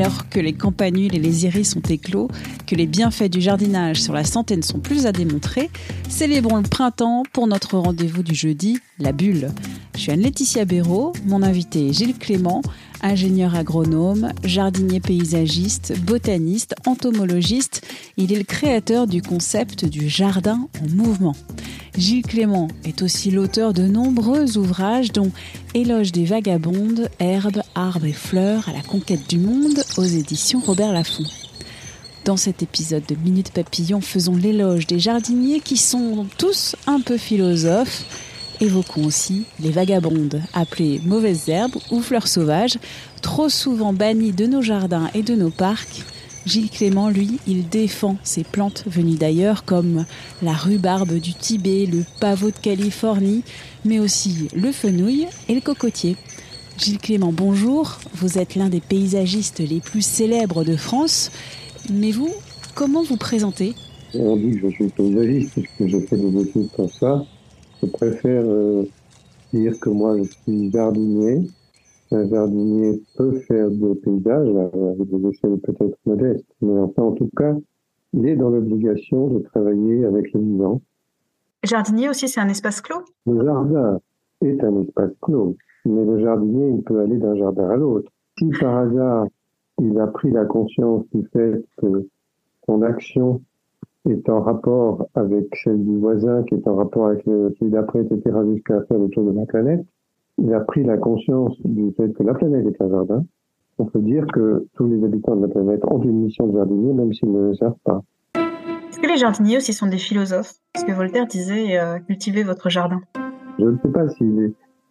Alors que les campanules et les iris sont éclos, que les bienfaits du jardinage sur la santé ne sont plus à démontrer, célébrons le printemps pour notre rendez-vous du jeudi, la bulle. Je suis Anne-Laetitia Béraud, mon invité est Gilles Clément, ingénieur agronome, jardinier paysagiste, botaniste, entomologiste. Il est le créateur du concept du jardin en mouvement. Gilles Clément est aussi l'auteur de nombreux ouvrages dont Éloge des vagabondes, herbes, arbres et fleurs à la conquête du monde aux éditions Robert Laffont. Dans cet épisode de Minute Papillon, faisons l'éloge des jardiniers qui sont tous un peu philosophes. Évoquons aussi les vagabondes, appelées mauvaises herbes ou fleurs sauvages, trop souvent bannies de nos jardins et de nos parcs. Gilles Clément, lui, il défend ces plantes venues d'ailleurs comme la rhubarbe du Tibet, le pavot de Californie, mais aussi le fenouil et le cocotier. Gilles Clément, bonjour. Vous êtes l'un des paysagistes les plus célèbres de France. Mais vous, comment vous présentez? On dit que je suis paysagiste puisque je fais des études pour ça. Je préfère euh, dire que moi je suis jardinier un jardinier peut faire des paysages avec des échelles peut-être modestes, mais enfin, en tout cas, il est dans l'obligation de travailler avec le vivant. Jardinier aussi, c'est un espace clos? Le jardin est un espace clos, mais le jardinier, il peut aller d'un jardin à l'autre. Si par hasard, il a pris la conscience du fait que son action est en rapport avec celle du voisin, qui est en rapport avec celui d'après, etc., jusqu'à faire le tour de la planète, il a pris la conscience du fait que la planète est un jardin, on peut dire que tous les habitants de la planète ont une mission de jardinier, même s'ils ne le savent pas. Est-ce que les jardiniers aussi sont des philosophes? Parce que Voltaire disait euh, cultivez votre jardin. Je ne sais pas si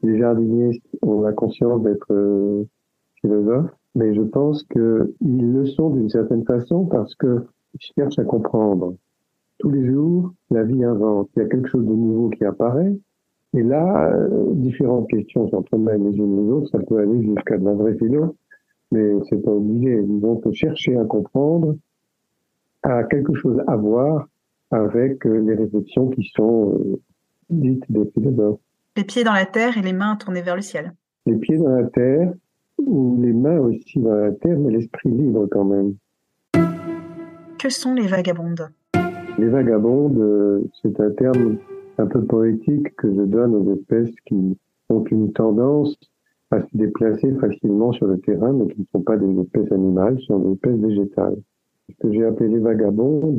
les, jardiniers ont la conscience d'être euh, philosophes, mais je pense qu'ils le sont d'une certaine façon parce qu'ils cherchent à comprendre. Tous les jours, la vie invente. Il y a quelque chose de nouveau qui apparaît, et là, euh, différentes questions s'entremêlent les unes les autres. Ça peut aller jusqu'à de la vraie philo, mais c'est pas obligé. Disons que chercher à comprendre a quelque chose à voir avec euh, les réflexions qui sont euh, dites des philosophes. Les pieds dans la terre et les mains tournées vers le ciel. Les pieds dans la terre, ou les mains aussi dans la terre, mais l'esprit libre quand même. Que sont les vagabondes? Les vagabondes, c'est un terme un peu poétique que je donne aux espèces qui ont une tendance à se déplacer facilement sur le terrain, mais qui ne sont pas des espèces animales, ce sont des espèces végétales. Ce que j'ai appelé les vagabonds,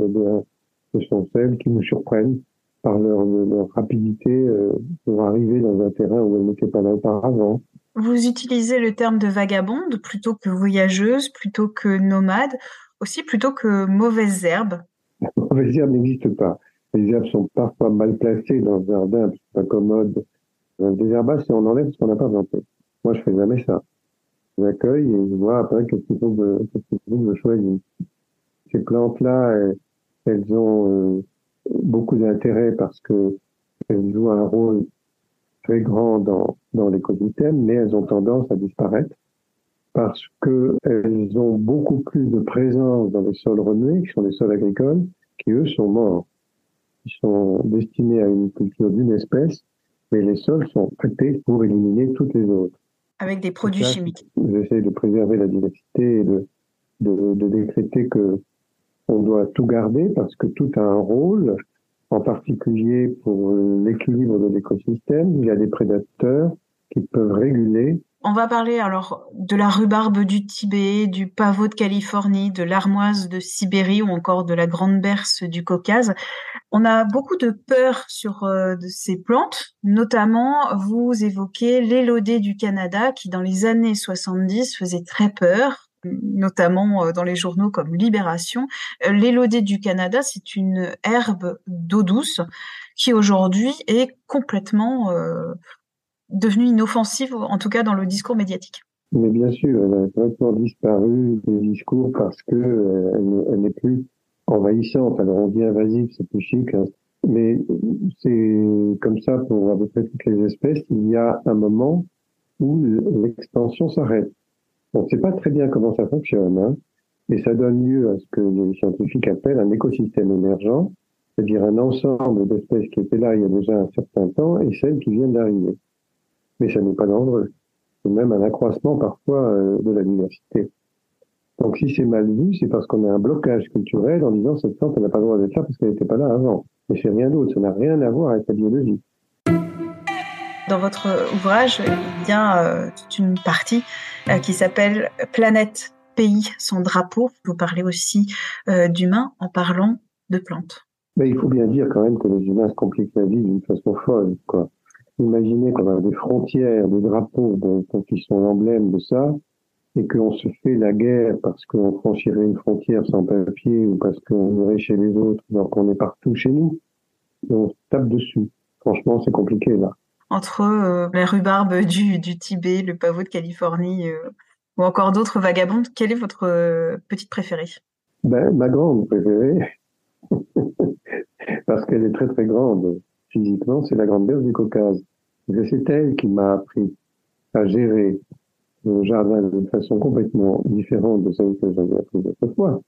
eh ce sont celles qui nous surprennent par leur, rapidité euh, pour arriver dans un terrain où elles n'étaient pas là auparavant. Vous utilisez le terme de vagabonde plutôt que voyageuse, plutôt que nomade, aussi plutôt que mauvaise herbe. Mauvaise herbe n'existe pas. Les herbes sont parfois mal placées dans le jardin, c'est pas commode. Un désherbage, c'est on enlève ce qu'on n'a pas planté. Moi, je fais jamais ça. J'accueille et je vois après qu'est-ce qu'il faut que, je choisisse. Ces plantes-là, elles, ont euh, beaucoup d'intérêt parce que elles jouent un rôle très grand dans, dans l'écosystème, mais elles ont tendance à disparaître parce qu'elles ont beaucoup plus de présence dans les sols remués, qui sont les sols agricoles, qui eux sont morts qui sont destinés à une culture d'une espèce, mais les sols sont traités pour éliminer toutes les autres. Avec des produits chimiques. J'essaie de préserver la diversité et de, de, de décréter que on doit tout garder parce que tout a un rôle, en particulier pour l'équilibre de l'écosystème. Il y a des prédateurs qui peuvent réguler on va parler alors de la rhubarbe du Tibet, du pavot de Californie, de l'armoise de Sibérie ou encore de la grande berce du Caucase. On a beaucoup de peur sur euh, ces plantes, notamment vous évoquez l'élodée du Canada qui dans les années 70 faisait très peur notamment euh, dans les journaux comme Libération. Euh, l'élodée du Canada, c'est une herbe d'eau douce qui aujourd'hui est complètement devenue inoffensive, en tout cas dans le discours médiatique. Mais bien sûr, elle a complètement disparu des discours parce que euh, elle, n'est plus envahissante. Alors on dit invasive, c'est plus chic. Hein. Mais c'est comme ça pour à peu près toutes les espèces. Il y a un moment où l'extension s'arrête. On ne sait pas très bien comment ça fonctionne, hein, et ça donne lieu à ce que les scientifiques appellent un écosystème émergent, c'est-à-dire un ensemble d'espèces qui étaient là il y a déjà un certain temps et celles qui viennent d'arriver. Mais ça n'est pas dangereux. C'est même un accroissement parfois euh, de la diversité. Donc si c'est mal vu, c'est parce qu'on a un blocage culturel en disant cette plante, elle n'a pas le droit d'être là parce qu'elle n'était pas là avant. Mais c'est rien d'autre, ça n'a rien à voir avec la biologie. Dans votre ouvrage, il y a euh, toute une partie euh, qui s'appelle Planète, pays, son drapeau. Vous parlez aussi d'humains en parlant de plantes. Mais il faut bien dire quand même que les humains se compliquent la vie d'une façon folle. Quoi. Imaginez qu'on a des frontières, des drapeaux, qui sont l'emblème de ça, et qu'on se fait la guerre parce qu'on franchirait une frontière sans papier ou parce qu'on irait chez les autres, alors qu'on est partout chez nous. Et on se tape dessus. Franchement, c'est compliqué là. Entre euh, la rhubarbe du, du Tibet, le pavot de Californie euh, ou encore d'autres vagabondes, quelle est votre euh, petite préférée? Ben, Ma grande préférée, parce qu'elle est très très grande physiquement, c'est la grande berge du Caucase. C'est elle qui m'a appris à gérer le jardin d'une façon complètement différente de celle que j'avais appris autrefois.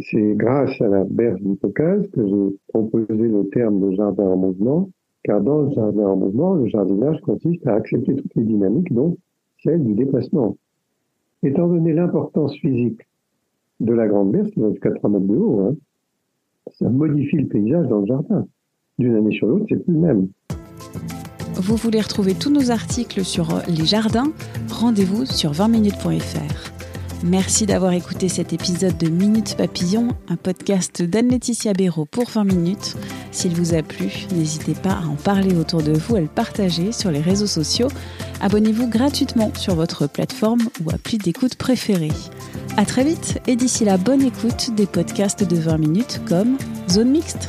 C'est grâce à la berge du Caucase que j'ai proposé le terme de jardin en mouvement, car dans le jardin en mouvement, le jardinage consiste à accepter toutes les dynamiques, donc celle du déplacement. Étant donné l'importance physique de la grande berge, qui va jusqu'à 3 mètres de haut, hein, ça modifie le paysage dans le jardin. D'une année sur l'autre, c'est plus le même. Vous voulez retrouver tous nos articles sur les jardins Rendez-vous sur 20minutes.fr. Merci d'avoir écouté cet épisode de Minutes Papillon, un podcast d'Anne-Laetitia Béraud pour 20 minutes. S'il vous a plu, n'hésitez pas à en parler autour de vous, à le partager sur les réseaux sociaux. Abonnez-vous gratuitement sur votre plateforme ou appli d'écoute préférée. À très vite et d'ici là, bonne écoute des podcasts de 20 minutes comme Zone Mixte.